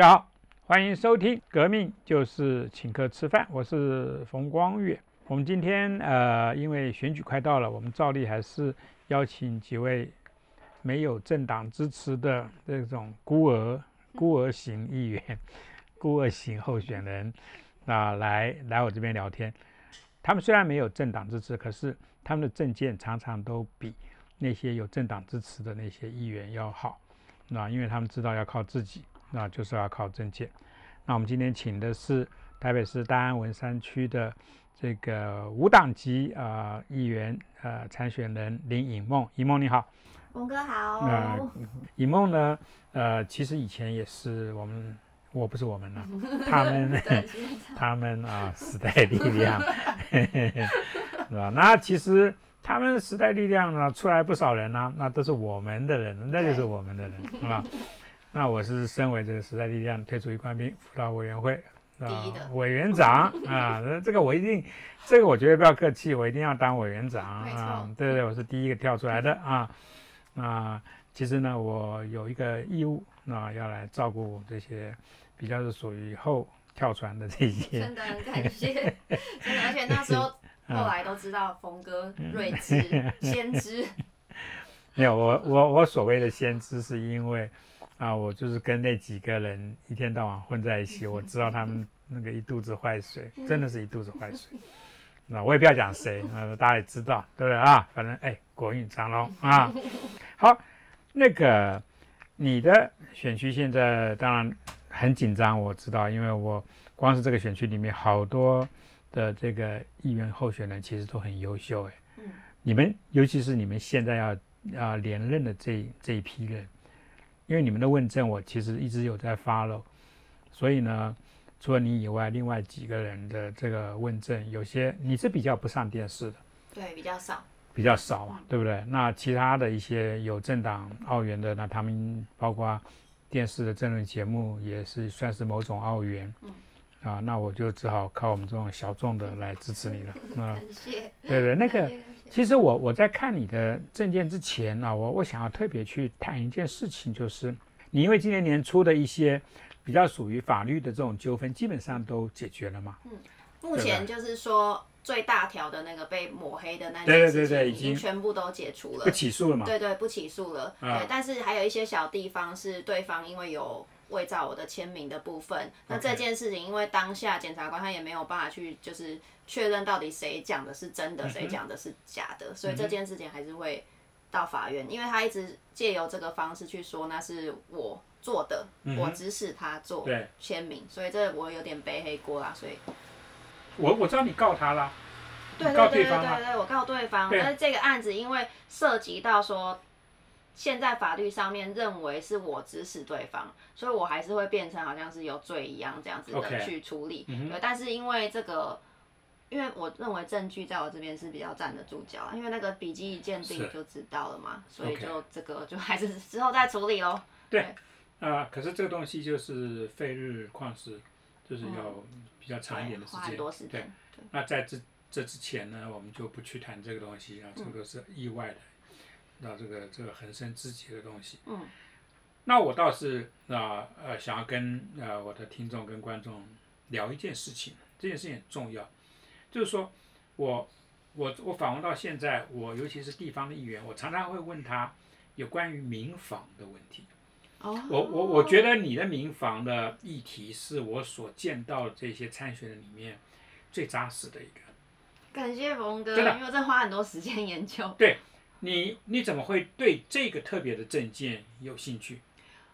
大家好，欢迎收听《革命就是请客吃饭》，我是冯光远。我们今天呃，因为选举快到了，我们照例还是邀请几位没有政党支持的这种孤儿、孤儿型议员、孤儿型候选人啊，来来我这边聊天。他们虽然没有政党支持，可是他们的政见常常都比那些有政党支持的那些议员要好。那因为他们知道要靠自己。那就是要靠政见。那我们今天请的是台北市大安文山区的这个无党籍啊议员呃参选人林颖梦，颖梦你好，峰哥好。那颖梦呢，呃，其实以前也是我们，我不是我们了，他们 他们啊时代力量，是吧？那其实他们时代力量呢出来不少人呢，那都是我们的人，那就是我们的人，是吧？那我是身为这个时代力量退出一官兵辅导委员会啊委员长 啊，这个我一定，这个我觉得不要客气，我一定要当委员长啊，对对，我是第一个跳出来的啊。那其实呢，我有一个义务啊，要来照顾这些比较是属于后跳船的这些。真的很感谢，真的，而且那时候后来都知道峰哥睿智先知。没有，我我我所谓的先知是因为。啊，我就是跟那几个人一天到晚混在一起，我知道他们那个一肚子坏水，真的是一肚子坏水。那我也不要讲谁，那大家也知道，对不对啊？反正哎，国运长隆啊。好，那个你的选区现在当然很紧张，我知道，因为我光是这个选区里面好多的这个议员候选人其实都很优秀哎。嗯。你们尤其是你们现在要要连任的这这一批人。因为你们的问政，我其实一直有在 follow，所以呢，除了你以外，另外几个人的这个问政，有些你是比较不上电视的，对，比较少，比较少嘛，对不对？那其他的一些有政党澳元的，那他们包括电视的政论节目，也是算是某种澳元，嗯，啊，那我就只好靠我们这种小众的来支持你了，嗯，谢，对对，那个。其实我我在看你的证件之前啊，我我想要特别去谈一件事情，就是你因为今年年初的一些比较属于法律的这种纠纷，基本上都解决了嘛。嗯，目前就是说最大条的那个被抹黑的那件事情，已经全部都解除了，不起诉了嘛？对对，不起诉了。对，但是还有一些小地方是对方因为有伪造我的签名的部分，那这件事情因为当下检察官他也没有办法去就是。确认到底谁讲的是真的，谁讲的是假的，所以这件事情还是会到法院，因为他一直借由这个方式去说那是我做的，我指使他做签名，所以这我有点背黑锅啦。所以，我我知道你告他啦，对对对对对，我告对方，但是这个案子因为涉及到说现在法律上面认为是我指使对方，所以我还是会变成好像是有罪一样这样子的去处理。对，但是因为这个。因为我认为证据在我这边是比较站得住脚，因为那个笔记一鉴定就知道了嘛，所以就这个就还是之后再处理喽。对，啊，可是这个东西就是费日矿石，就是要比较长一点的时间。对，那在这这之前呢，我们就不去谈这个东西啊，这个是意外的，那这个这个很深知己的东西。嗯，那我倒是啊呃想要跟呃我的听众跟观众聊一件事情，这件事情很重要。就是说，我我我访问到现在，我尤其是地方的议员，我常常会问他有关于民房的问题。哦，我我我觉得你的民房的议题是我所见到的这些参选人里面最扎实的一个。感谢冯哥，因为我在花很多时间研究。对，你你怎么会对这个特别的证件有兴趣？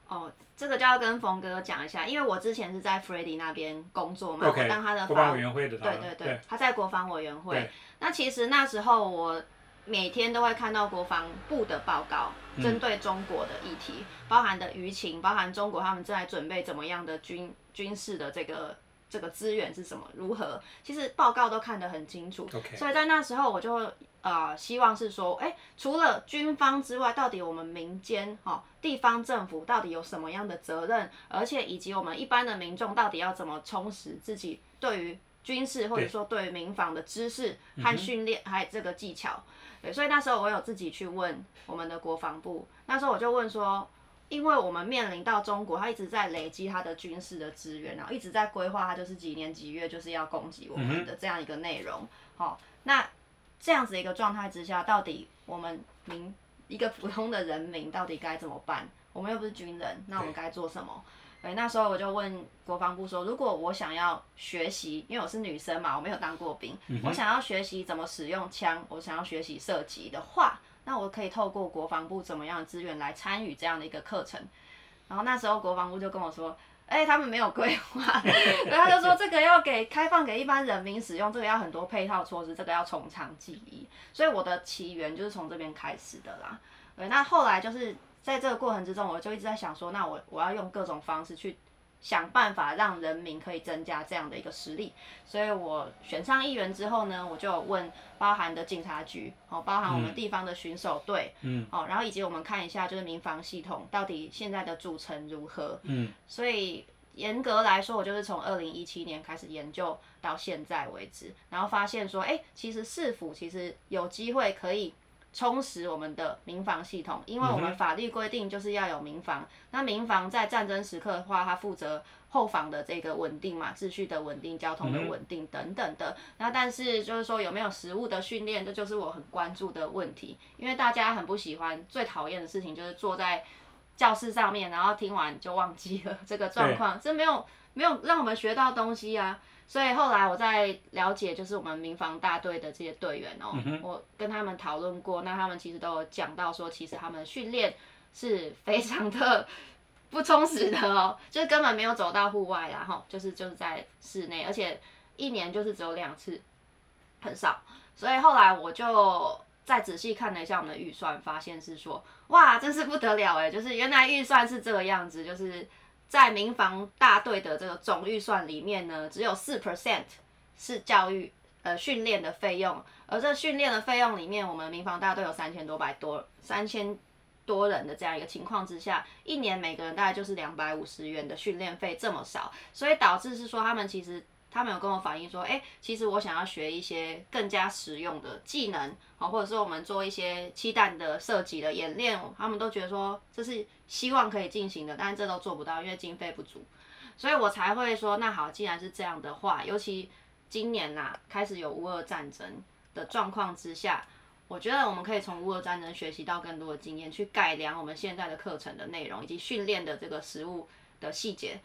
哦，这个就要跟冯哥讲一下，因为我之前是在 f r e d d y 那边工作嘛，我当他的国防委员会的，对对对，他在国防委员会。那其实那时候我每天都会看到国防部的报告，针对中国的议题，包含的舆情，包含中国他们正在准备怎么样的军军事的这个这个资源是什么，如何，其实报告都看得很清楚。所以在那时候我就。呃，希望是说，哎，除了军方之外，到底我们民间哈地方政府到底有什么样的责任？而且以及我们一般的民众到底要怎么充实自己对于军事或者说对于民防的知识和训练，还有这个技巧？对，所以那时候我有自己去问我们的国防部，那时候我就问说，因为我们面临到中国，他一直在累积他的军事的资源，然后一直在规划他就是几年几月就是要攻击我们的这样一个内容。好，那这样子一个状态之下，到底我们民一个普通的人民到底该怎么办？我们又不是军人，那我们该做什么？对，那时候我就问国防部说，如果我想要学习，因为我是女生嘛，我没有当过兵，我想要学习怎么使用枪，我想要学习射击的话，那我可以透过国防部怎么样的资源来参与这样的一个课程。然后那时候国防部就跟我说，哎，他们没有规划，然后他就说这个要给开放给一般人民使用，这个要很多配套措施，这个要从长计议。所以我的起源就是从这边开始的啦。对，那后来就是。在这个过程之中，我就一直在想说，那我我要用各种方式去想办法让人民可以增加这样的一个实力。所以我选上议员之后呢，我就问包含的警察局，哦，包含我们地方的巡守队，嗯，哦，然后以及我们看一下就是民防系统到底现在的组成如何，嗯，所以严格来说，我就是从二零一七年开始研究到现在为止，然后发现说，哎，其实市府其实有机会可以。充实我们的民防系统，因为我们法律规定就是要有民防。那民防在战争时刻的话，它负责后防的这个稳定嘛，秩序的稳定、交通的稳定等等的。那但是就是说有没有实物的训练，这就是我很关注的问题。因为大家很不喜欢、最讨厌的事情就是坐在教室上面，然后听完就忘记了 这个状况，这没有没有让我们学到东西啊。所以后来我在了解，就是我们民防大队的这些队员哦，我跟他们讨论过，那他们其实都有讲到说，其实他们的训练是非常的 不充实的哦，就是根本没有走到户外然后就是就是在室内，而且一年就是只有两次，很少。所以后来我就再仔细看了一下我们的预算，发现是说，哇，真是不得了哎，就是原来预算是这个样子，就是。在民防大队的这个总预算里面呢，只有四 percent 是教育呃训练的费用，而这训练的费用里面，我们民防大队有三千多百多三千多人的这样一个情况之下，一年每个人大概就是两百五十元的训练费这么少，所以导致是说他们其实。他们有跟我反映说，哎，其实我想要学一些更加实用的技能，好，或者是我们做一些气弹的设计的演练，他们都觉得说这是希望可以进行的，但是这都做不到，因为经费不足，所以我才会说，那好，既然是这样的话，尤其今年呐开始有乌俄战争的状况之下，我觉得我们可以从乌俄战争学习到更多的经验，去改良我们现在的课程的内容以及训练的这个实物的细节。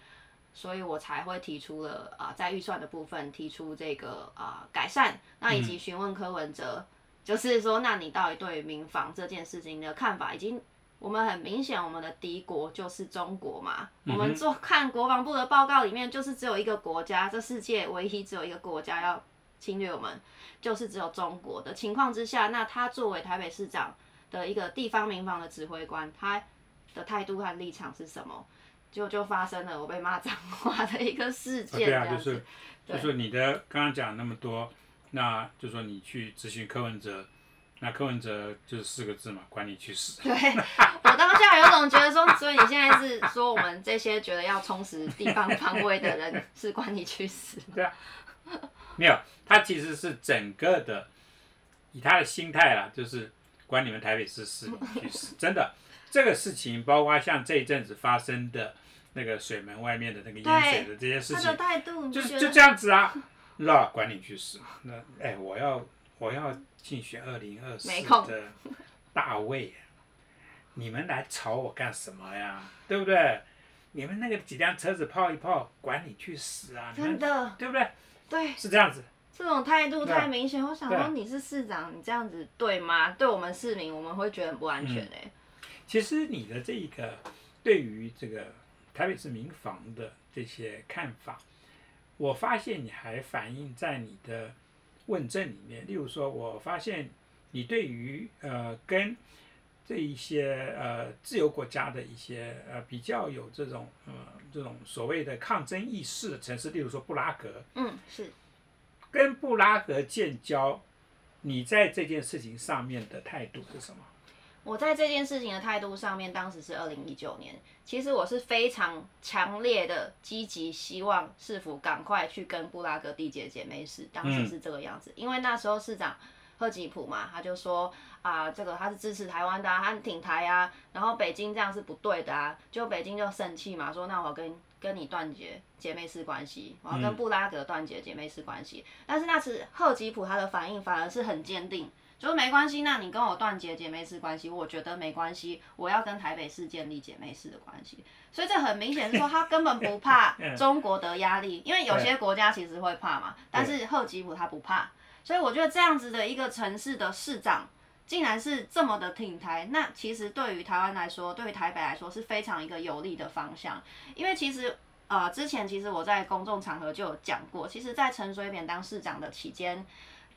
所以我才会提出了啊，在预算的部分提出这个啊改善，那以及询问柯文哲，就是说，那你到底对民防这件事情的看法？已经我们很明显，我们的敌国就是中国嘛。我们做看国防部的报告里面，就是只有一个国家，这世界唯一只有一个国家要侵略我们，就是只有中国的情况之下，那他作为台北市长的一个地方民防的指挥官，他的态度和立场是什么？就就发生了我被骂脏话的一个事件，对啊，就是就是你的刚刚讲那么多，那就说你去咨询柯文哲，那柯文哲就是四个字嘛，管你去死。对，我当下有种觉得说，所以你现在是说我们这些觉得要充实地方 方位的人是管你去死。对啊，没有，他其实是整个的，以他的心态啦，就是管你们台北市市民去死，真的。这个事情包括像这一阵子发生的那个水门外面的那个淹水的这些事情，就是就这样子啊，那管你去死。那哎，我要我要竞选二零二四的大卫，你们来吵我干什么呀？对不对？你们那个几辆车子泡一泡，管你去死啊！真的，对不对？对，是这样子。这种态度太明显，我想说你是市长，你这样子对吗？对我们市民，我们会觉得很不安全哎。其实你的这一个对于这个台北市民房的这些看法，我发现你还反映在你的问政里面。例如说，我发现你对于呃跟这一些呃自由国家的一些呃比较有这种呃这种所谓的抗争意识的城市，例如说布拉格，嗯，是跟布拉格建交，你在这件事情上面的态度是什么？我在这件事情的态度上面，当时是二零一九年，其实我是非常强烈的积极，希望市府赶快去跟布拉格缔结姐妹市，当时是这个样子，因为那时候市长赫吉普嘛，他就说啊，这个他是支持台湾的，他挺台啊，然后北京这样是不对的啊，就北京就生气嘛，说那我跟跟你断绝姐妹式关系，我要跟布拉格断绝姐妹式关系。但是那时赫吉普他的反应反而是很坚定，就是没关系，那你跟我断绝姐妹式关系，我觉得没关系，我要跟台北市建立姐妹式的关系。所以这很明显是说他根本不怕 中国的压力，因为有些国家其实会怕嘛，但是赫吉普他不怕。所以我觉得这样子的一个城市的市长，竟然是这么的挺台，那其实对于台湾来说，对于台北来说是非常一个有利的方向。因为其实呃之前其实我在公众场合就有讲过，其实，在陈水扁当市长的期间。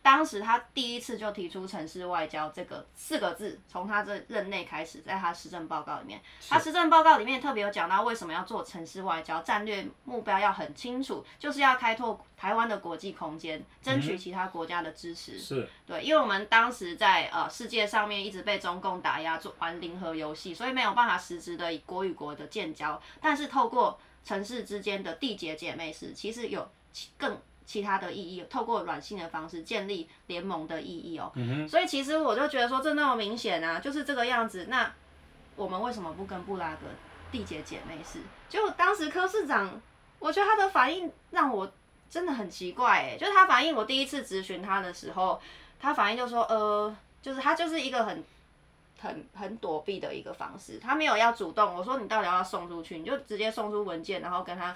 当时他第一次就提出城市外交这个四个字，从他这任内开始，在他施政报告里面，他施政报告里面特别有讲到为什么要做城市外交，战略目标要很清楚，就是要开拓台湾的国际空间，争取其他国家的支持。是对，因为我们当时在呃世界上面一直被中共打压，做玩零和游戏，所以没有办法实质的以国与国的建交，但是透过城市之间的缔结姐妹市，其实有更。其他的意义，透过软性的方式建立联盟的意义哦。所以其实我就觉得说，这那么明显啊，就是这个样子。那我们为什么不跟布拉格缔结姐妹市？就当时柯市长，我觉得他的反应让我真的很奇怪哎。就是他反应，我第一次咨询他的时候，他反应就说，呃，就是他就是一个很很很躲避的一个方式，他没有要主动。我说你到底要不要送出去？你就直接送出文件，然后跟他。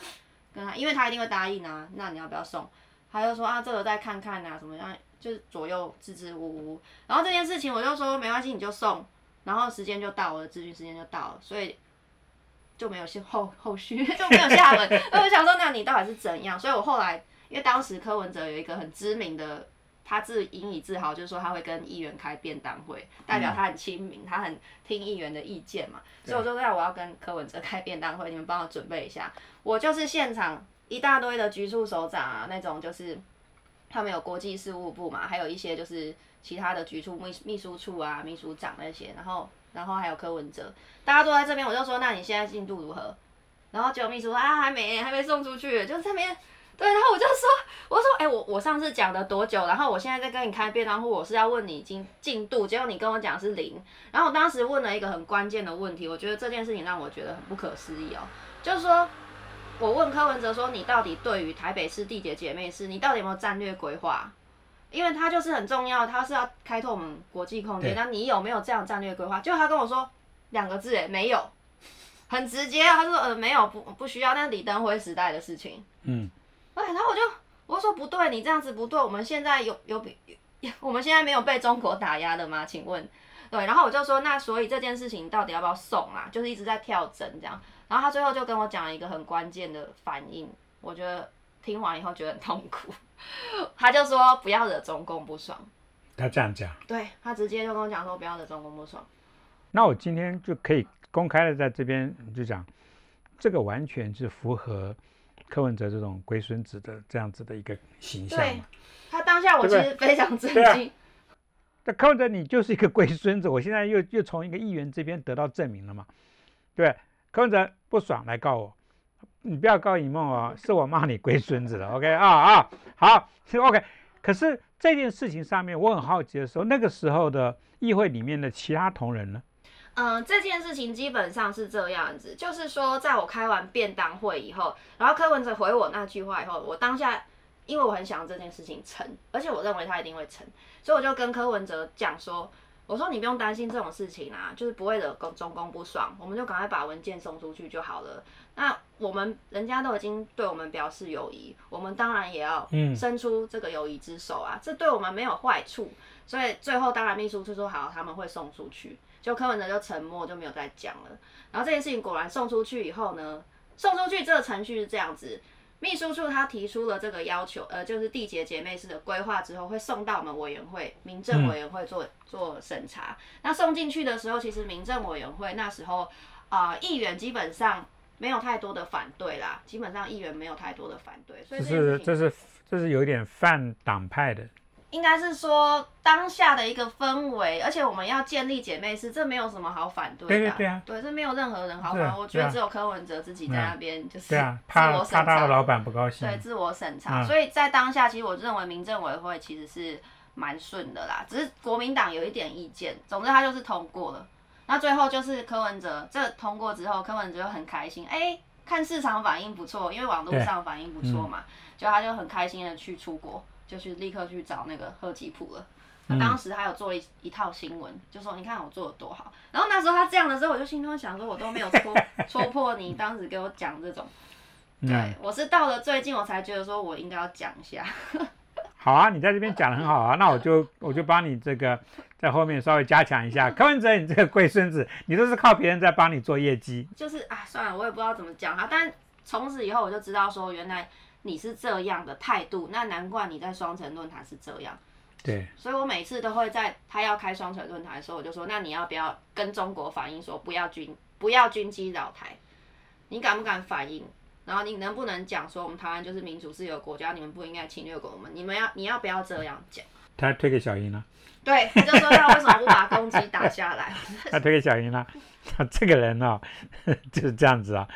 跟他，因为他一定会答应啊，那你要不要送？他就说啊，这个再看看啊，怎么样？就是左右支支吾吾。然后这件事情我就说没关系，你就送。然后时间就到，我的咨询时间就到了，所以就没有先后后续 就没有下文。我想说，那你到底是怎样？所以我后来，因为当时柯文哲有一个很知名的。他自引以自豪，就是说他会跟议员开便当会，代表他很亲民，他很听议员的意见嘛。所以我说，那我要跟柯文哲开便当会，你们帮我准备一下。我就是现场一大堆的局处首长啊，那种就是他们有国际事务部嘛，还有一些就是其他的局处秘秘书处啊、秘书长那些，然后然后还有柯文哲，大家都在这边。我就说，那你现在进度如何？然后就秘书说啊，还没，还没送出去，就这边。对，然后我就说，我说，哎，我我上次讲的多久？然后我现在在跟你开便当户，我是要问你进进度，结果你跟我讲是零。然后我当时问了一个很关键的问题，我觉得这件事情让我觉得很不可思议哦，就是说，我问柯文哲说，你到底对于台北市地铁姐妹市，你到底有没有战略规划？因为他就是很重要，他是要开拓我们国际空间，那你有没有这样战略规划？就他跟我说两个字，哎，没有，很直接，他说，呃，没有，不不需要，那是李登辉时代的事情。嗯。对，然后我就我说不对，你这样子不对。我们现在有有比，我们现在没有被中国打压的吗？请问，对，然后我就说那所以这件事情到底要不要送啊？就是一直在跳针这样。然后他最后就跟我讲了一个很关键的反应，我觉得听完以后觉得很痛苦。他就说不要惹中共不爽。他这样讲？对他直接就跟我讲说不要惹中共不爽。那我今天就可以公开的在这边就讲，这个完全是符合。柯文哲这种龟孙子的这样子的一个形象嘛，他当下我其实非常震惊。那柯文哲你就是一个龟孙子，我现在又又从一个议员这边得到证明了嘛？对，柯文哲不爽来告我，你不要告尹梦哦，是我骂你龟孙子了。OK 啊啊，好，OK。可是这件事情上面我很好奇的时候，那个时候的议会里面的其他同仁呢？嗯，这件事情基本上是这样子，就是说，在我开完便当会以后，然后柯文哲回我那句话以后，我当下，因为我很想这件事情成，而且我认为他一定会成，所以我就跟柯文哲讲说，我说你不用担心这种事情啊，就是不会惹公中公不爽，我们就赶快把文件送出去就好了。那我们人家都已经对我们表示友谊，我们当然也要伸出这个友谊之手啊，这对我们没有坏处，所以最后当然秘书就说好，他们会送出去。就柯文哲就沉默，就没有再讲了。然后这件事情果然送出去以后呢，送出去这个程序是这样子：秘书处他提出了这个要求，呃，就是缔结姐妹式的规划之后，会送到我们委员会、民政委员会做做审查。那送进去的时候，其实民政委员会那时候啊，议员基本上没有太多的反对啦，基本上议员没有太多的反对。所以这是这是这是有一点泛党派的。应该是说当下的一个氛围，而且我们要建立姐妹市，这没有什么好反对的。对对对啊，对，这没有任何人好反我觉得只有柯文哲自己在那边就是自我审查。怕他的老板不高兴。对，自我审查。所以在当下，其实我认为民政委员会其实是蛮顺的啦，只是国民党有一点意见，总之他就是通过了。那最后就是柯文哲这通过之后，柯文哲就很开心，哎，看市场反应不错，因为网络上反应不错嘛，就他就很开心的去出国，就去立刻去找那个贺吉普了。那当时还有做一一套新闻，就说你看我做的多好。然后那时候他这样的时候，我就心中想说，我都没有戳 戳破你当时给我讲这种。对，我是到了最近我才觉得说我应该要讲一下。好啊，你在这边讲的很好啊，那我就我就帮你这个在后面稍微加强一下。柯文哲，你这个龟孙子，你都是靠别人在帮你做业绩。就是啊，算了，我也不知道怎么讲他，但从此以后我就知道说，原来你是这样的态度，那难怪你在双城论坛是这样。对。所以我每次都会在他要开双城论坛的时候，我就说，那你要不要跟中国反映说，不要军不要军机扰台？你敢不敢反映？然后你能不能讲说我们台湾就是民主自由国家，你们不应该侵略过我们？你们要你要不要这样讲？他推给小英了。对，他就说他为什么不把攻击打下来？他推给小英了。这个人哦，就是这样子啊，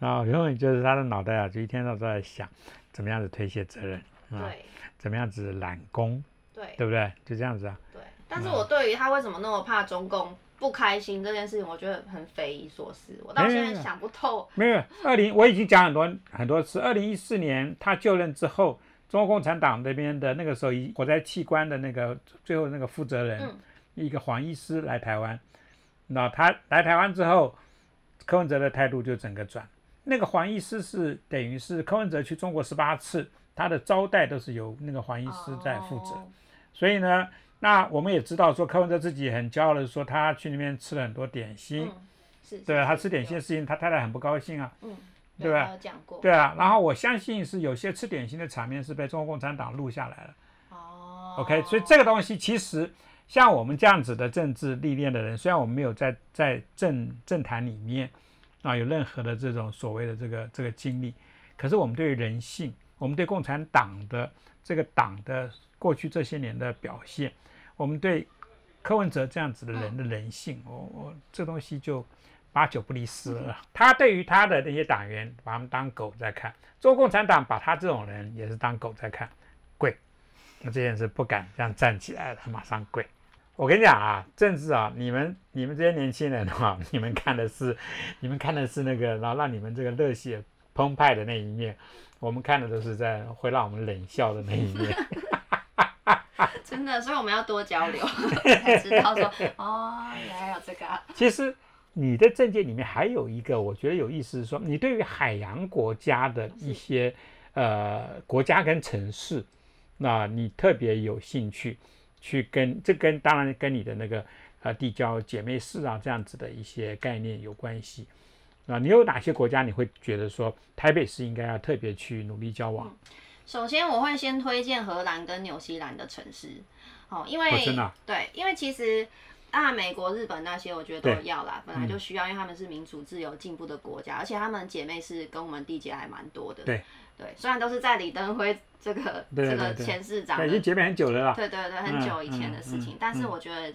然后永远就是他的脑袋啊，就一天到晚都在想怎么样子推卸责任，对，怎么样子揽功，对，对不对？就这样子啊。对，但是我对于他为什么那么怕中共？不开心这件事情，我觉得很匪夷所思，我到现在想不透。没有，二零我已经讲很多很多次。二零一四年他就任之后，中国共产党那边的那个时候火灾器官的那个最后那个负责人，一个黄医师来台湾，那他来台湾之后，柯文哲的态度就整个转。那个黄医师是等于是柯文哲去中国十八次，他的招待都是由那个黄医师在负责，所以呢。那我们也知道，说柯文哲自己很骄傲的说，他去那边吃了很多点心，是，对他吃点心的事情，他太太很不高兴啊，嗯，对吧？对啊。然后我相信是有些吃点心的场面是被中国共产党录下来了。哦，OK，所以这个东西其实像我们这样子的政治历练的人，虽然我们没有在在政政坛里面啊有任何的这种所谓的这个这个经历，可是我们对于人性，我们对共产党的这个党的过去这些年的表现。我们对柯文哲这样子的人的人性，我我这东西就八九不离十了。他对于他的那些党员，把他们当狗在看；中国共产党把他这种人也是当狗在看，跪。那这件事不敢这样站起来了，马上跪。我跟你讲啊，政治啊，你们你们这些年轻人哈，你们看的是你们看的是那个，然后让你们这个热血澎湃的那一面，我们看的都是在会让我们冷笑的那一面。真的，所以我们要多交流，才知道说哦，原来有这个。其实你的证件里面还有一个，我觉得有意思，是说你对于海洋国家的一些呃国家跟城市，那你特别有兴趣去跟这跟当然跟你的那个呃地交姐妹市啊这样子的一些概念有关系啊。你有哪些国家你会觉得说台北市应该要特别去努力交往？首先，我会先推荐荷兰跟纽西兰的城市，哦，因为对，因为其实啊，美国、日本那些，我觉得都要啦，本来就需要，因为他们是民主、自由、进步的国家，而且他们姐妹是跟我们缔结还蛮多的。对对，虽然都是在李登辉这个这个前市长，已经结盟很久了啦。对对对，很久以前的事情，但是我觉得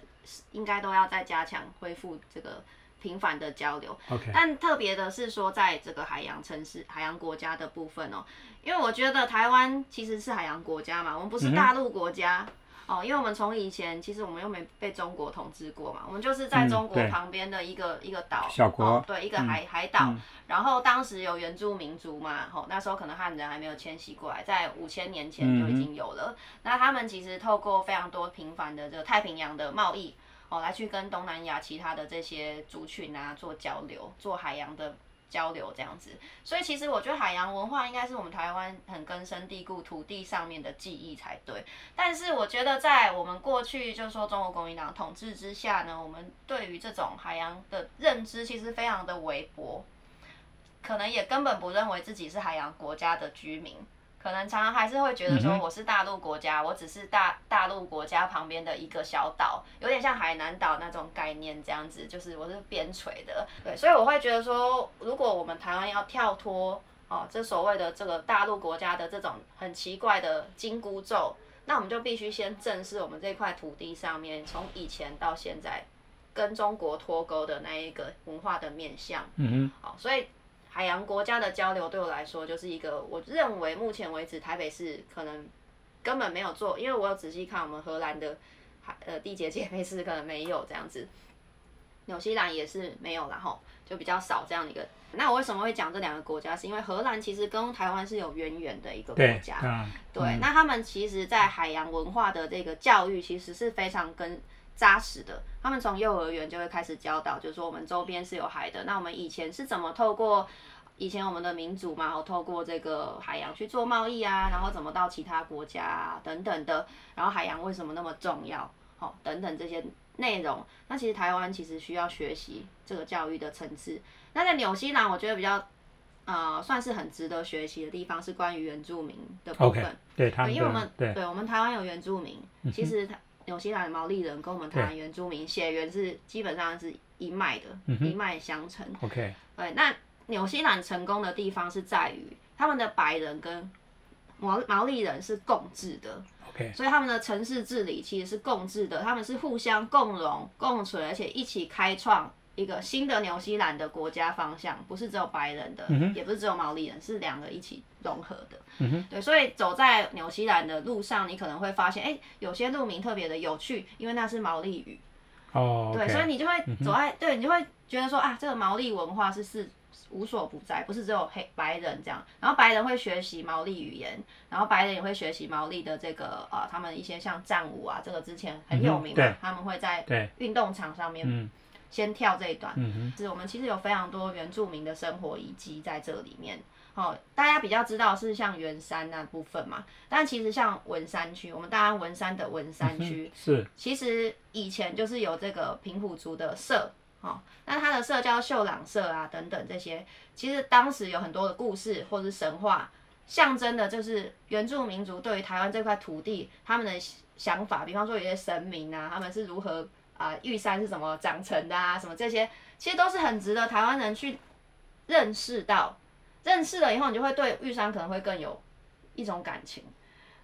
应该都要再加强恢复这个。频繁的交流，但特别的是说，在这个海洋城市、海洋国家的部分哦，因为我觉得台湾其实是海洋国家嘛，我们不是大陆国家哦，因为我们从以前其实我们又没被中国统治过嘛，我们就是在中国旁边的一个一个岛，小国，对，一个海海岛，然后当时有原住民族嘛，吼，那时候可能汉人还没有迁徙过来，在五千年前就已经有了，那他们其实透过非常多频繁的这个太平洋的贸易。哦，来去跟东南亚其他的这些族群啊做交流，做海洋的交流这样子。所以其实我觉得海洋文化应该是我们台湾很根深蒂固土地上面的记忆才对。但是我觉得在我们过去就是说中国国民党统治之下呢，我们对于这种海洋的认知其实非常的微薄，可能也根本不认为自己是海洋国家的居民。可能常常还是会觉得说我是大陆国家，我只是大大陆国家旁边的一个小岛，有点像海南岛那种概念这样子，就是我是边陲的，对，所以我会觉得说，如果我们台湾要跳脱哦，这所谓的这个大陆国家的这种很奇怪的金箍咒，那我们就必须先正视我们这块土地上面从以前到现在跟中国脱钩的那一个文化的面相，嗯好，所以。海洋国家的交流对我来说就是一个，我认为目前为止台北市可能根本没有做，因为我有仔细看我们荷兰的海呃地结姐妹市可能没有这样子，纽西兰也是没有然后就比较少这样的一个。那我为什么会讲这两个国家？是因为荷兰其实跟台湾是有渊源的一个国，家，对，那他们其实，在海洋文化的这个教育，其实是非常跟扎实的。他们从幼儿园就会开始教导，就是说我们周边是有海的。那我们以前是怎么透过以前我们的民族嘛，然后透过这个海洋去做贸易啊，然后怎么到其他国家啊等等的。然后海洋为什么那么重要？好、等等这些内容。那其实台湾其实需要学习这个教育的层次。那在纽西兰，我觉得比较呃算是很值得学习的地方是关于原住民的部分。对他对，们因为我们的对我们台湾有原住民，其实它纽西兰的毛利人跟我们台湾原住民血缘是基本上是一脉的，一脉相承。OK，对，那纽西兰成功的地方是在于他们的白人跟毛毛利人是共治的，OK，所以他们的城市治理其实是共治的，他们是互相共荣共存，而且一起开创一个新的纽西兰的国家方向，不是只有白人的，也不是只有毛利人，是两个一起融合的。对，所以走在纽西兰的路上，你可能会发现，哎、有些路名特别的有趣，因为那是毛利语。哦对，所以你就会走在，对，你就会觉得说啊，这个毛利文化是是无所不在，不是只有黑白人这样。然后白人会学习毛利语言，然后白人也会学习毛利的这个呃，他们一些像战舞啊，这个之前很有名嘛，对。他们会在对，运动场上面嗯先跳这一段。嗯是我们其实有非常多原住民的生活遗迹在这里面。哦，大家比较知道是像圆山那部分嘛，但其实像文山区，我们大安文山的文山区，哼，是其实以前就是有这个平埔族的社，哦，那它的社叫秀朗社啊，等等这些，其实当时有很多的故事或是神话，象征的就是原住民族对于台湾这块土地他们的想法，比方说有些神明啊，他们是如何啊、玉山是怎么长成的啊，什么这些，其实都是很值得台湾人去认识到，认识了以后，你就会对玉山可能会更有一种感情。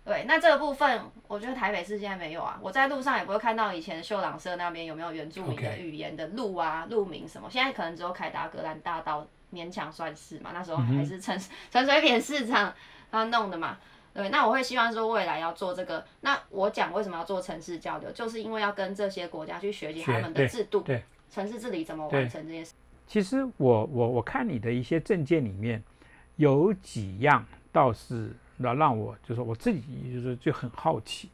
对，那这个部分，我觉得台北市现在没有啊。我在路上也不会看到以前秀朗社那边有没有原住民的语言的路啊、路名什么。现在可能只有凯达格兰大道勉强算是嘛，那时候还是陈陈水扁市长他弄的嘛。对，那我会希望说未来要做这个。那我讲为什么要做城市交流，就是因为要跟这些国家去学习他们的制度，对城市治理怎么完成这件事。其实我我我看你的一些证件里面，有几样倒是让让我就是我自己就是就很好奇，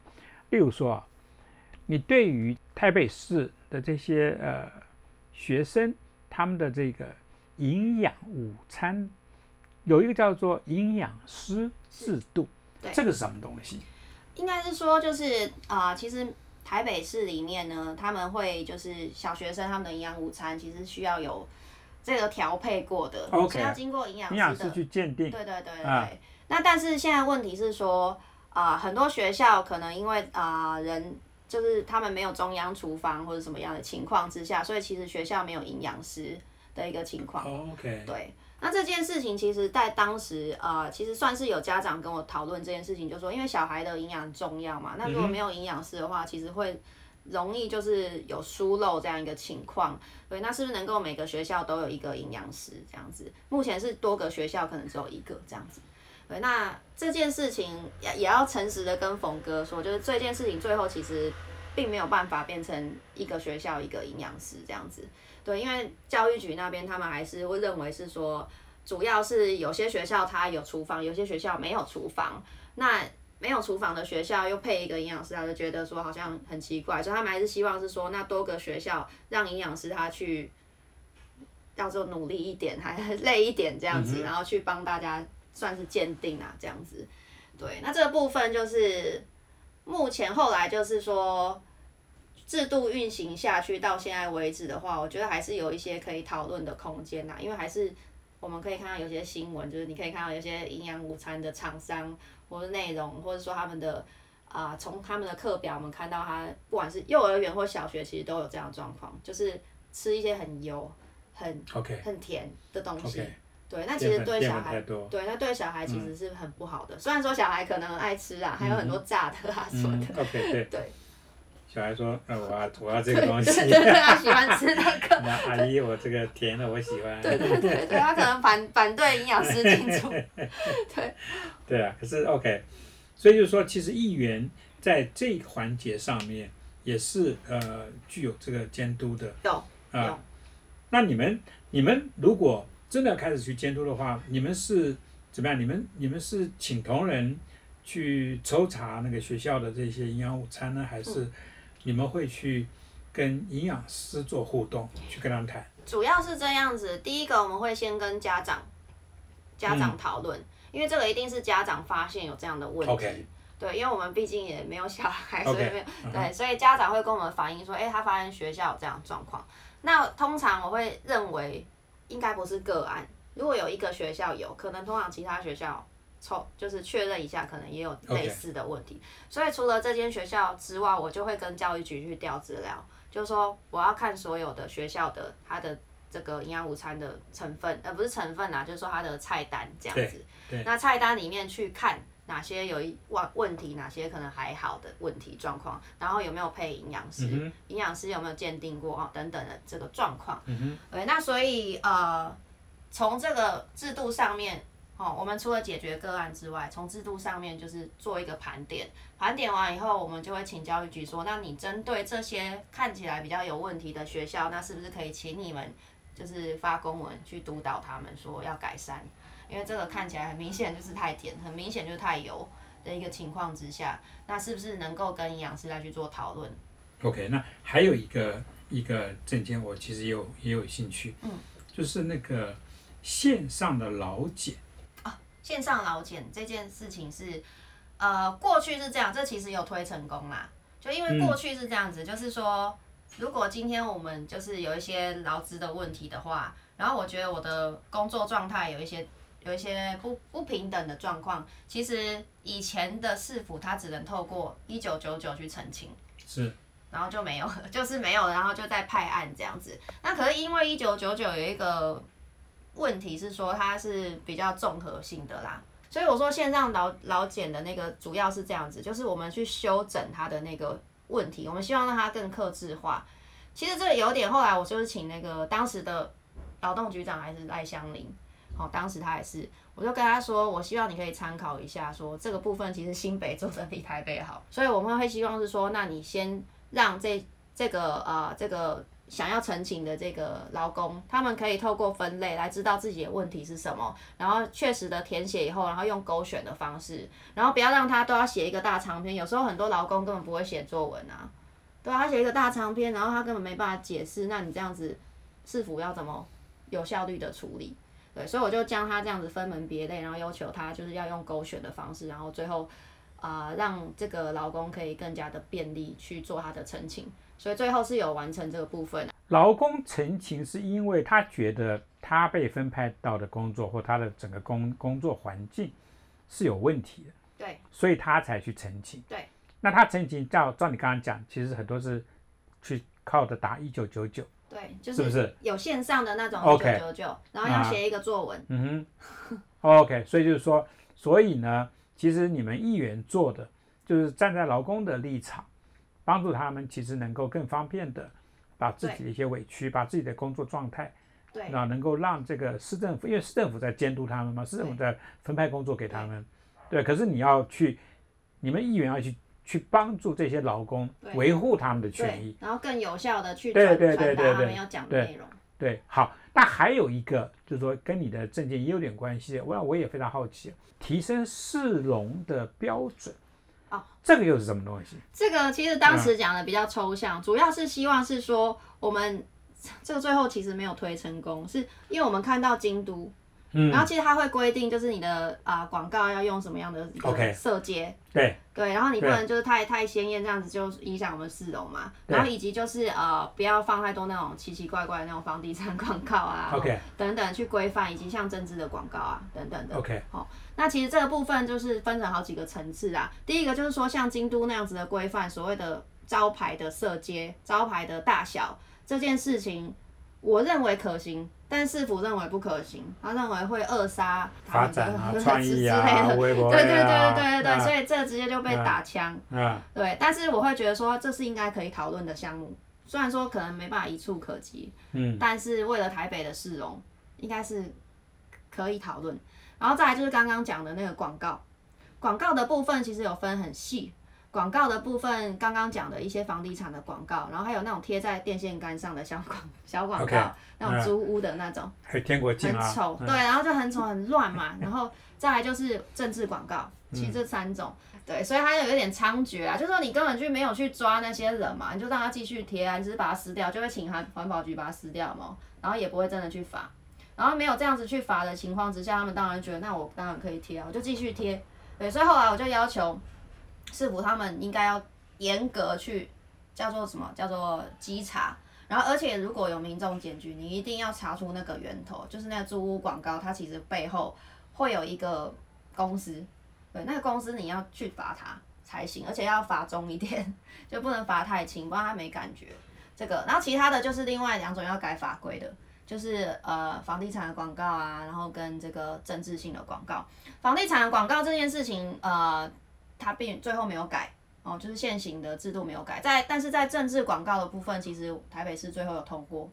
例如说啊，你对于台北市的这些呃学生他们的这个营养午餐，有一个叫做营养师制度，对这个是什么东西？应该是说，就是啊、呃其实台北市里面呢，他们会就是小学生他们的营养午餐，其实需要有这个调配过的 OK 是要经过营养营养师的去鉴定，对对对对。啊那但是现在问题是说，啊、很多学校可能因为啊、人就是他们没有中央厨房或者什么样的情况之下，所以其实学校没有营养师的一个情况。OK，对，那这件事情其实，在当时，呃，其实算是有家长跟我讨论这件事情，就说因为小孩的营养重要嘛，那如果没有营养师的话，其实会容易就是有疏漏这样一个情况。对，那是不是能够每个学校都有一个营养师这样子？目前是多个学校可能只有一个这样子。对，那这件事情也也要诚实的跟冯哥说，就是这件事情最后其实并没有办法变成一个学校一个营养师这样子。对，因为教育局那边他们还是会认为是说，主要是有些学校它有厨房，有些学校没有厨房。那没有厨房的学校又配一个营养师，他就觉得说好像很奇怪，所以他们还是希望是说，那多个学校让营养师他去，叫做努力一点，还累一点这样子，然后去帮大家算是鉴定啊这样子。对，那这个部分就是目前后来就是说。制度运行下去到现在为止的话，我觉得还是有一些可以讨论的空间呐，因为还是我们可以看到有些新闻，就是你可以看到有些营养午餐的厂商或者内容，或者说他们的啊，从、他们的课表，我们看到他不管是幼儿园或小学，其实都有这样的状况，就是吃一些很油、很 OK 很甜的东西。OK，对，那其实对小孩，对，那对小孩其实是很不好的。虽然说小孩可能爱吃啊，还有很多炸的啊什么嗯的。，OK，对，对，小孩说，呃，我要我要这个东西，对 对对，他喜欢吃那个。那阿姨，我这个甜的我喜欢。对对对对，他可能反反对营养师进驻。对对啊，可是 OK，所以就是说，其实议员在这个环节上面也是呃具有这个监督的。有啊、有那你们你们如果真的开始去监督的话，你们是怎么样？你们你们是请同仁去抽查那个学校的这些营养午餐呢，还是你们会去跟营养师做互动，去跟他们谈？主要是这样子。第一个，我们会先跟家长家长嗯讨论，因为这个一定是家长发现有这样的问题。对，因为我们毕竟也没有小孩所以没有对，所以家长会跟我们反映说，哎、他发现学校有这样状况。那通常我会认为应该不是个案，如果有一个学校有可能，通常其他学校抽就是确认一下，可能也有类似的问题。所以除了这间学校之外，我就会跟教育局去调资料，就是说我要看所有的学校的它的这个营养午餐的成分，呃，不是成分啊，就是说它的菜单这样子。那菜单里面去看哪些有一问问题，哪些可能还好的问题状况，然后有没有配营养师，嗯营养师有没有鉴定过哦，等等的这个状况。嗯哼，对，那所以呃，从这个制度上面，哦，我们除了解决个案之外，从制度上面就是做一个盘点，盘点完以后，我们就会请教育局说，那你针对这些看起来比较有问题的学校，那是不是可以请你们就是发公文去督导他们说要改善？因为这个看起来很明显就是太甜，很明显就是太油的一个情况之下，那是不是能够跟营养师来去做讨论？OK，那还有一个一个证件，我其实也有也有兴趣，嗯，就是那个线上的老检，线上劳检这件事情是，呃，过去是这样，这其实有推成功啦。就因为过去是这样子，就是说，如果今天我们就是有一些劳资的问题的话，然后我觉得我的工作状态有一些有一些不不平等的状况，其实以前的市府它只能透过一九九九去澄清。是然后就没有了，就是没有，然后就再派案这样子。那可是因为一九九九有一个问题是说它是比较综合性的啦，所以我说线上劳劳检的那个主要是这样子，就是我们去修整它的那个问题，我们希望让它更克制化。其实这个有点后来我就是请那个当时的劳动局长还是赖香林，哦，当时他也是，我就跟他说，我希望你可以参考一下说这个部分其实新北做的比台北好，所以我们会希望是说，那你先让这这个呃这个想要申请的这个劳工，他们可以透过分类来知道自己的问题是什么，然后确实的填写以后，然后用勾选的方式，然后不要让他都要写一个大长篇，有时候很多劳工根本不会写作文啊，对啊，他写一个大长篇，然后他根本没办法解释，那你这样子市府要怎么有效率的处理？对，所以我就将他这样子分门别类，然后要求他就是要用勾选的方式，然后最后啊、让这个劳工可以更加的便利去做他的申请，所以最后是有完成这个部分。劳工陈情是因为他觉得他被分派到的工作或他的整个工工作环境是有问题的，对所以他才去陈情。对，那他澄清照照你刚刚讲，其实很多是去靠的打一九九九，对，就是不是有线上的那种一九九九，然后要写一个作文。嗯哼，OK，所以就是说，所以呢，其实你们议员做的就是站在劳工的立场，帮助他们其实能够更方便的把自己的一些委屈，把自己的工作状态，对。那能够让这个市政府，因为市政府在监督他们嘛，市政府在分派工作给他们，对，可是你要去，你们议员要去去帮助这些劳工对。维护他们的权益，，然后更有效的去对传对达他们要讲的对内容。对，好，那还有一个就是说跟你的证件也有点关系，我我也非常好奇，提升市容的标准，哦，这个又是什么东西？这个其实当时讲的比较抽象，主要是希望是说我们这个最后其实没有推成功，是因为我们看到京都，嗯然后其实它会规定就是你的啊广、告要用什么样的一 OK 个色阶。对对，然后你不能就是太太鲜艳，这样子就影响我们市容嘛。然后以及就是呃，不要放太多那种奇奇怪怪的那种房地产广告啊，OK 等等去规范，以及像政治的广告啊等等的。OK，那其实这个部分就是分成好几个层次啊。第一个就是说，像京都那样子的规范，所谓的招牌的色阶、招牌的大小这件事情，我认为可行，但市府认为不可行，他认为会扼杀他发展啊，之创意之啊类，的。对对对啊对对对，啊所以这个直接就被打枪。啊，对，但是我会觉得说，这是应该可以讨论的项目，虽然说可能没办法一触可及，嗯但是为了台北的市容，应该是可以讨论。然后再来就是刚刚讲的那个广告，广告的部分其实有分很细。广告的部分，刚刚讲的一些房地产的广告，然后还有那种贴在电线杆上的小广 小广告，那种租屋的那种，很丑，对，然后就很丑很乱嘛，然后再来就是政治广告，其实这三种，对，所以它有一点猖獗啊，就说你根本就没有去抓那些人嘛，你就让他继续贴啊，你只是把它撕掉，就会请环环保局把它撕掉嘛，然后也不会真的去罚，然后没有这样子去罚的情况之下，他们当然觉得那我当然可以贴啊，我就继续贴，对，所以后来我就要求。市府他们应该要严格去叫做什么叫做稽查，然后而且如果有民众检举，你一定要查出那个源头，就是那个租屋广告，它其实背后会有一个公司，对，那个公司你要去罚他才行，而且要罚重一点，就不能罚太轻，不然他没感觉。这个，然后其他的就是另外两种要改法规的，就是呃房地产的广告啊，然后跟这个政治性的广告。房地产的广告这件事情，呃。它并最后没有改哦，就是现行的制度没有改，在但是在政治广告的部分，其实台北市最后有通过，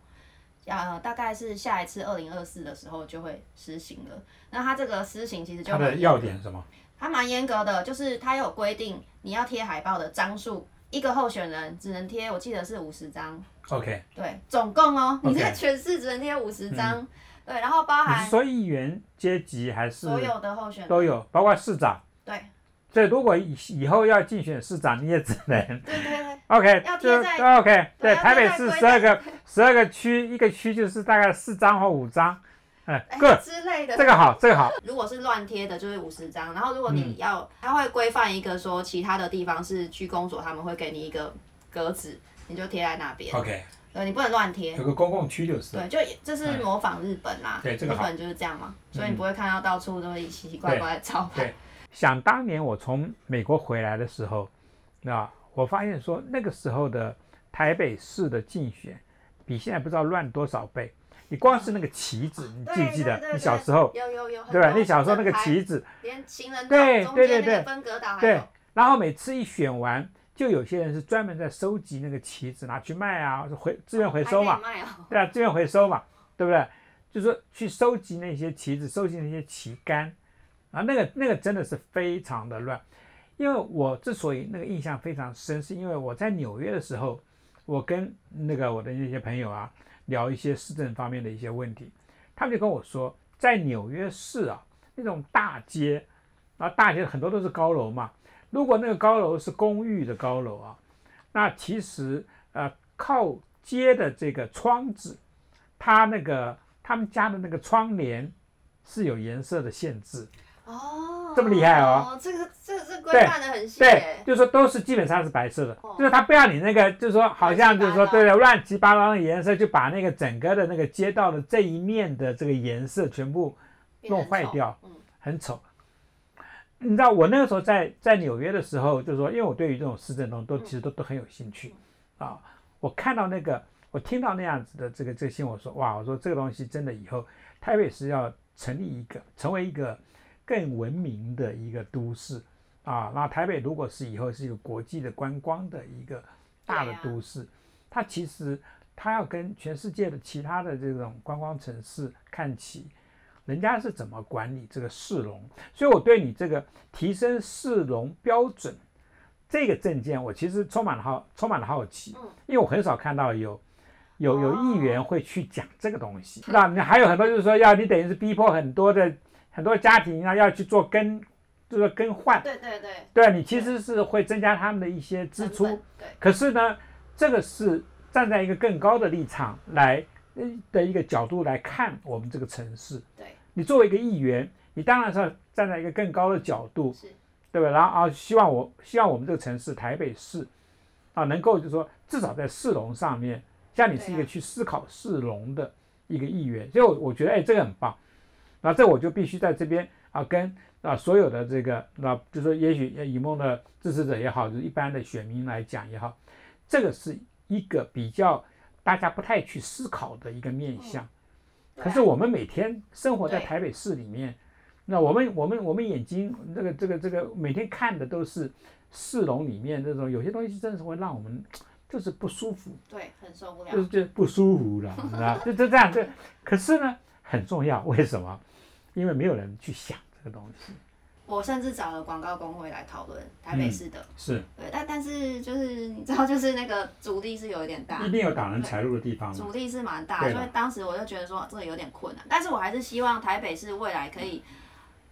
呃，大概是下一次二零二四的时候就会施行了。那它这个施行其实就它的要点什么？它蛮严格的，就是它有规定，你要贴海报的张数，一个候选人只能贴，我记得是五十张。OK。对，总共哦，你在全市只能贴五十张。对，然后包含说议员阶级还是所有的候选人都有，包括市长。对。所以如果以以后要竞选市长，你也只能对对对，OK，就 OK，对，台北市十二个十二个区，一个区就是大概四张或五张，哎，各之类的，这个好，这个好。如果是乱贴的，就是五十张。然后如果你要，他会规范一个说，其他的地方是区公所，他们会给你一个格子，你就贴在那边。OK，对，你不能乱贴。有个公共区就是。对，就这是模仿日本啦，对，这个日本就是这样嘛，所以你不会看到到处都是奇奇怪怪的招牌。想当年我从美国回来的时候，那我发现说那个时候的台北市的竞选比现在不知道乱多少倍。你光是那个旗子，你记不记得？你小时候有有有，对吧？你小时候那个旗子，连行人对对对对分隔岛对。然后每次一选完，就有些人是专门在收集那个旗子拿去卖啊，回资源回收嘛，对啊，资源回收嘛，对不对？就是说去收集那些旗子，收集那些旗杆。啊，那个那个真的是非常的乱，因为我之所以那个印象非常深，是因为我在纽约的时候，我跟那个我的那些朋友啊聊一些市政方面的一些问题，他们就跟我说，在纽约市啊那种大街，啊大街很多都是高楼嘛，如果那个高楼是公寓的高楼啊，那其实呃靠街的这个窗子，它那个他们家的那个窗帘是有颜色的限制。哦，这么厉害哦！这个这个是规范的很细，对，就是说都是基本上是白色的，就是他不要你那个，就是说好像就是说对对，乱七八糟的颜色，就把那个整个的那个街道的这一面的这个颜色全部弄坏掉，嗯，很丑。你知道我那个时候在在纽约的时候，就是说，因为我对于这种市政东西都其实都都很有兴趣啊。我看到那个，我听到那样子的这个这个新闻，我说哇，我说这个东西真的以后台北是要成立一个，成为一个。更文明的一个都市啊，那台北如果是以后是一个国际的观光的一个大的都市，它其实它要跟全世界的其他的这种观光城市看齐，人家是怎么管理这个市容？所以我对你这个提升市容标准这个证件，我其实充满了好充满了好奇，因为我很少看到有有有议员会去讲这个东西。那你还有很多就是说要你等于是逼迫很多的。很多家庭啊要去做更，就是更换。对对对。对你其实是会增加他们的一些支出。对。可是呢，这个是站在一个更高的立场来的一个角度来看我们这个城市。对。你作为一个议员，你当然是要站在一个更高的角度，是，对吧？然后啊，希望我希望我们这个城市台北市啊，能够就是说至少在市容上面，像你是一个去思考市容的一个议员，所以我我觉得哎，这个很棒。那这我就必须在这边啊，跟啊所有的这个，那就说也许以梦的支持者也好，就是一般的选民来讲也好，这个是一个比较大家不太去思考的一个面向。可是我们每天生活在台北市里面，那我们我们我们眼睛这个这个这个每天看的都是市容里面这种有些东西，真的是会让我们就是不舒服。对，很受不了。就是就不舒服了，是吧，就就这样。对，可是呢很重要，为什么？因为没有人去想这个东西，我甚至找了广告工会来讨论台北市的，是对，但但是就是你知道，就是那个阻力是有一点大，一定有挡人财路的地方。阻力是蛮大，所以当时我就觉得说这个有点困难，但是我还是希望台北市未来可以，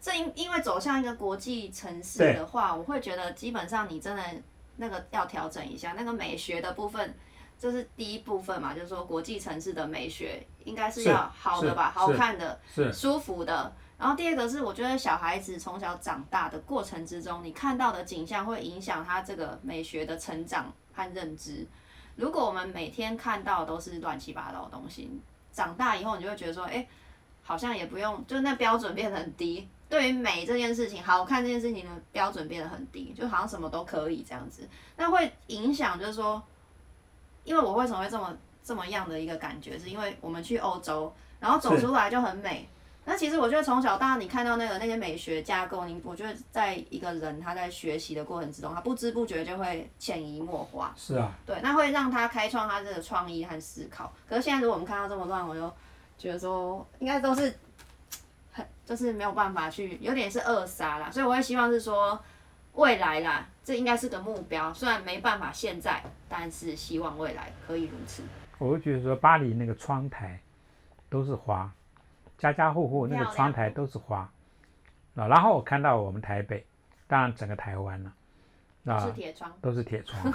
这因因为走向一个国际城市的话，我会觉得基本上你真的那个要调整一下，那个美学的部分，这是第一部分嘛，就是说国际城市的美学应该是是要好的吧，好看的，舒服的。然后第二个是，我觉得小孩子从小长大的过程之中，你看到的景象会影响他这个美学的成长和认知。如果我们每天看到都是乱七八糟的东西，长大以后你就会觉得说，哎，好像也不用，就那标准变得很低。对于美这件事情、好看这件事情的标准变得很低，就好像什么都可以这样子，那会影响就是说，因为我为什么会这么这么样的一个感觉，是因为我们去欧洲，然后走出来就很美。那其实我觉得从小到大，你看到那个那些美学架构，你我觉得在一个人他在学习的过程之中，他不知不觉就会潜移默化。是啊，对，那会让他开创他这个创意和思考。可是现在如果我们看到这么乱，我就觉得说应该都是很就是没有办法去，有点是扼杀啦。所以我会希望是说未来啦，这应该是个目标，虽然没办法现在，但是希望未来可以如此。我会觉得说巴黎那个窗台都是花，家家户户那个窗台都是花啊。然后我看到我们台北，当然整个台湾了啊是，铁窗，都是铁窗。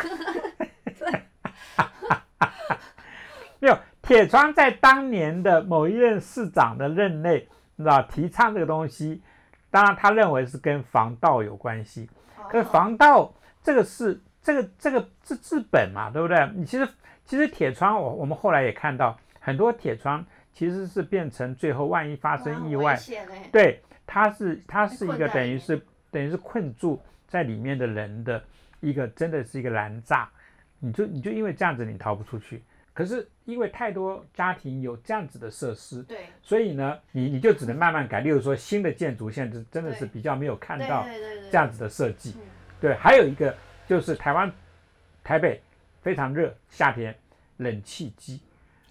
没有铁窗在当年的某一任市长的任内，你知道提倡这个东西，当然他认为是跟防盗有关系。可是防盗这个是这个这个是治本嘛，对不对？你其实其实铁窗，我我们后来也看到很多铁窗其实是变成最后万一发生意外，欸对，它是它是一个等于是等于是困住在里面的人的一个真的是一个拦栅，你就你就因为这样子你逃不出去。可是因为太多家庭有这样子的设施，对，所以呢，你你就只能慢慢改。例如说新的建筑，现在真的是比较没有看到这样子的设计。嗯对，还有一个就是台湾台北非常热，夏天冷气机，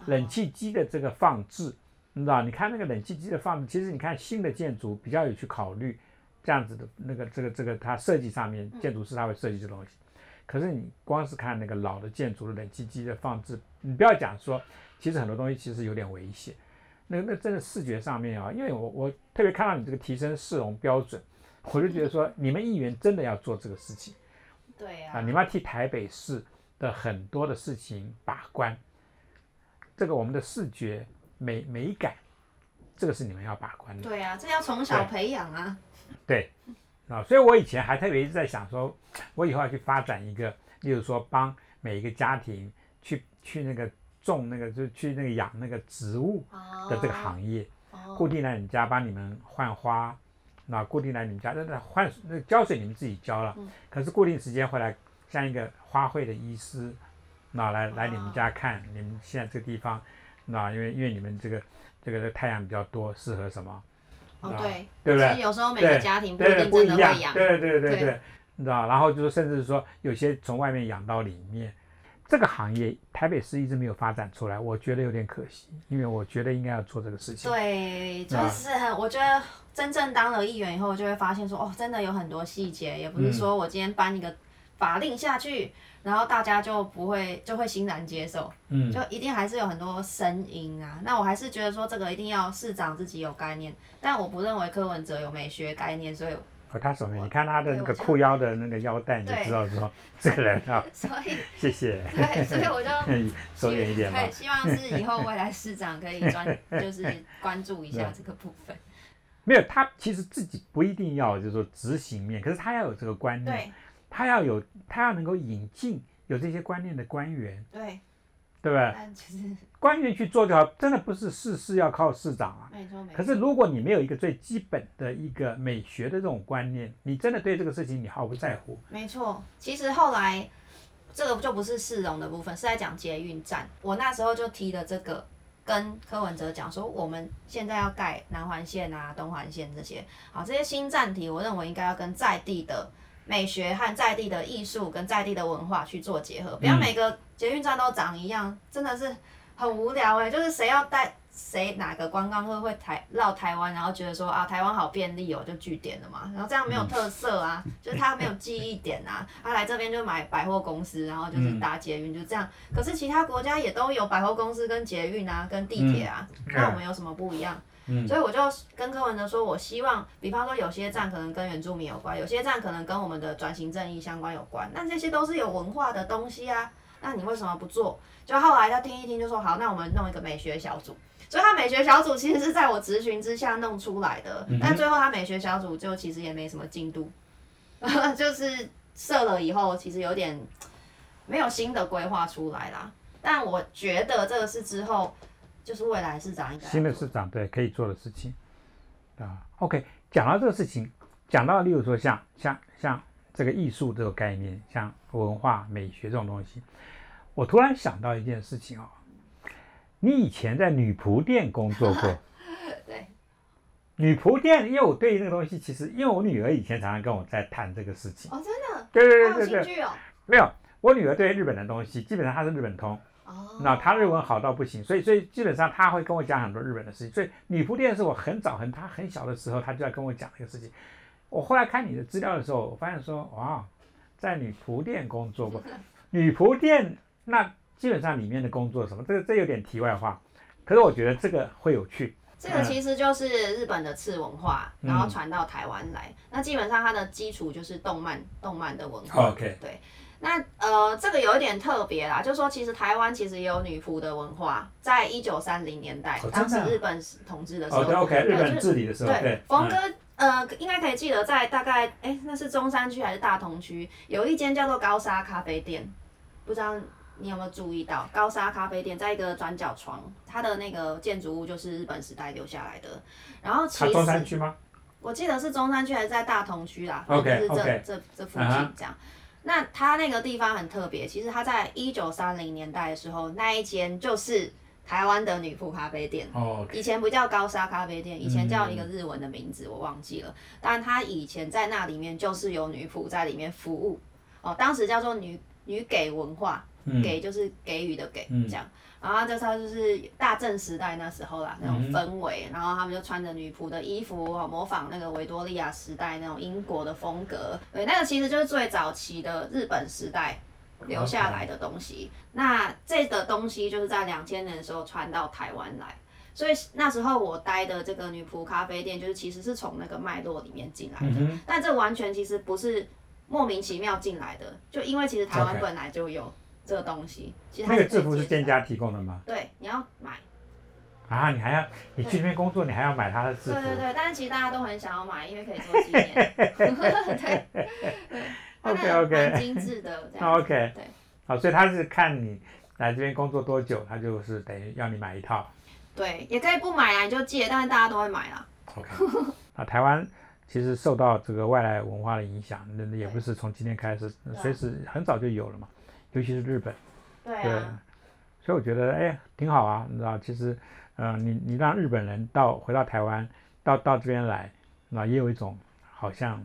冷气机的这个放置，你知道？你看那个冷气机的放置，其实你看新的建筑比较有去考虑这样子的那个这个这个它设计上面，建筑师他会设计这东西。可是你光是看那个老的建筑的冷气机的放置，你不要讲说，其实很多东西其实有点危险。那那真的视觉上面啊，因为我我特别看到你这个提升市容标准，我就觉得说你们议员真的要做这个事情对啊，你们要替台北市的很多的事情把关。这个我们的视觉美美感，这个是你们要把关的。对啊，这要从小培养啊。对，啊，所以我以前还特别一直在想说，我以后要去发展一个，例如说帮每一个家庭去去那个种那个，就去那个养那个植物的这个行业，哦固定来你们家帮你们换花，那固定来你们家，那那换那浇水你们自己浇了，嗯可是固定时间会来像一个花卉的医师，那来来你们家看你们现在这个地方，那因为因为你们这个这个太阳比较多，适合什么？哦，啊对，对不对其实有时候每个家庭不一对，定真的会，养。对对对对对，你知道，然后就是甚至说有些从外面养到里面，这个行业台北市一直没有发展出来，我觉得有点可惜，因为我觉得应该要做这个事情。对，就啊是很，我觉得真正当了议员以后，就会发现说，哦，真的有很多细节，也不是说我今天搬一个法令下去，然后大家就不会就会欣然接受，嗯，就一定还是有很多声音啊。那我还是觉得说这个一定要市长自己有概念，但我不认为柯文哲有美学概念，所以哦，他手面，你看他的那个裤腰的那个腰带，你就知道说这个人啊，所以 谢谢，对，所以我就 收远一点嘛。对，。希望是以后未来市长可以专就是关注一下这个部分。没有，他其实自己不一定要就是说执行面，可是他要有这个观念，对他要有，他要能够引进有这些观念的官员，对，对不对？但就是官员去做就好，真的不是事事要靠市长啊。没错没错。可是如果你没有一个最基本的一个美学的这种观念，你真的对这个事情你毫不在乎。没错，其实后来这个就不是市容的部分，是在讲捷运站。我那时候就提了这个，跟柯文哲讲说，我们现在要盖南环线啊、东环线这些，好，这些新站体，我认为应该要跟在地的美学和在地的艺术跟在地的文化去做结合，不要嗯每个捷运站都长一样，真的是很无聊哎、就是谁要带谁哪个观光客会台绕台湾，然后觉得说啊台湾好便利哦，就据点了嘛。然后这样没有特色啊，就是他没有记忆点啊。他来这边就买百货公司，然后就是搭捷运，就这样。可是其他国家也都有百货公司跟捷运啊，跟地铁啊，那我们有什么不一样？所以我就跟柯文哲说，我希望，比方说有些站可能跟原住民有关，有些站可能跟我们的转型正义相关有关，那这些都是有文化的东西啊。那你为什么不做？就后来他听一听，就说好，那我们弄一个美学小组。所以他美学小组其实是在我咨询之下弄出来的，但最后他美学小组就其实也没什么进度，就是设了以后，其实有点没有新的规划出来啦。但我觉得这个是之后。就是未来市长应该新的市长对可以做的事情啊。OK，讲到这个事情，讲到例如说像像像这个艺术这个概念，像文化美学这种东西，我突然想到一件事情哦，你以前在女仆店工作过？对，女仆店，因为我对那个东西，其实因为我女儿以前常常跟我在谈这个事情。哦，真的？对对对对对。没有，我女儿对日本的东西，基本上她是日本通。那他日文好到不行，所以所以基本上他会跟我讲很多日本的事情。所以女仆店是我很早很他很小的时候，他就在跟我讲这个事情。我后来看你的资料的时候，我发现说哇，在女仆店工作过。女仆店那基本上里面的工作什么，这个这有点题外话。可是我觉得这个会有趣。这个其实就是日本的次文化，然后传到台湾来。那基本上它的基础就是动漫，动漫的文化。OK，对。那呃，这个有一点特别啦，就是说其实台湾其实也有女仆的文化，在一九三零年代，当时日本统治的时候，OK，日本治理的时候，对，冯哥呃应该可以记得，在大概哎那是中山区还是大同区，有一间叫做高沙咖啡店，不知道你有没有注意到高沙咖啡店在一个转角窗，它的那个建筑物就是日本时代留下来的，然后其实中山区吗？我记得是中山区还是在大同区啦，OK，就是这这这附近这样。那它那个地方很特别，其实它在一九三零年代的时候，那一间就是台湾的女仆咖啡店。哦。以前不叫高沙咖啡店，以前叫一个日文的名字，我忘记了。但它以前在那里面就是有女仆在里面服务。哦，当时叫做女女给文化，给就是给予的给，这样。然后这套就是大正时代那时候啦，那种氛围，然后他们就穿着女仆的衣服，模仿那个维多利亚时代那种英国的风格。对，那个其实就是最早期的日本时代留下来的东西。那这个东西就是在两千年的时候传到台湾来，所以那时候我待的这个女仆咖啡店，就是其实是从那个脉络里面进来的。但这完全其实不是莫名其妙进来的，就因为其实台湾本来就有。这个东西，其实那个制服是店家提供的吗？对，你要买。啊，你还要你去那边工作，你还要买他的制服？对对对，但是其实大家都很想要买，因为可以做纪念。对 对。OK OK。蛮精致的。OK。对。好，所以他是看你来这边工作多久，他就是等于要你买一套。对，也可以不买啊，你就借，但是大家都会买啦。OK。啊，台湾其实受到这个外来文化的影响，那也不是从今天开始，随时很早就有了嘛。尤其是日本，对，所以我觉得哎挺好啊，你知道，其实，嗯，你你让日本人到回到台湾，到到这边来，那也有一种好像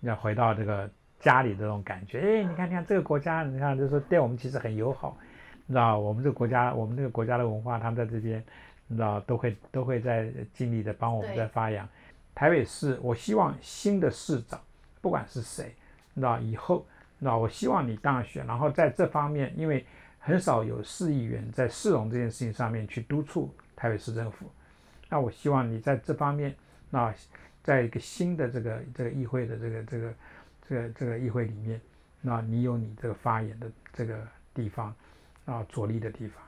要回到这个家里的这种感觉。哎，你看，你看这个国家，你看就是说对我们其实很友好，你知道，我们这个国家，我们这个国家的文化，他们在这边，你知道，都会都会在尽力的帮我们在发扬。台北市，我希望新的市长，不管是谁，你知道以后。那我希望你当选，然后在这方面，因为很少有市议员在市容这件事情上面去督促台北市政府。那我希望你在这方面，那在一个新的这个这个议会的这个这个这个这个议会里面，那你有你这个发言的这个地方啊，着力的地方。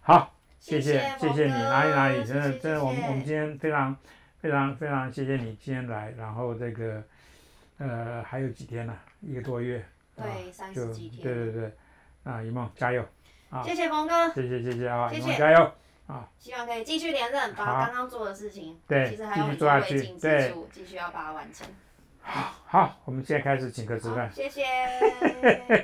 好，谢谢谢谢你哪里哪里，真的真的，我们我们今天非常非常非常谢谢你今天来，然后这个呃还有几天呢？一个多月。对，三十几天。对对对，啊，一梦加油！谢谢峰哥。谢谢谢谢啊，一梦加油！啊，希望可以继续连任，把刚刚做的事情，对，其实还有很多未尽之处，继续要把它完成。好，好，我们现在开始请客吃饭。谢谢。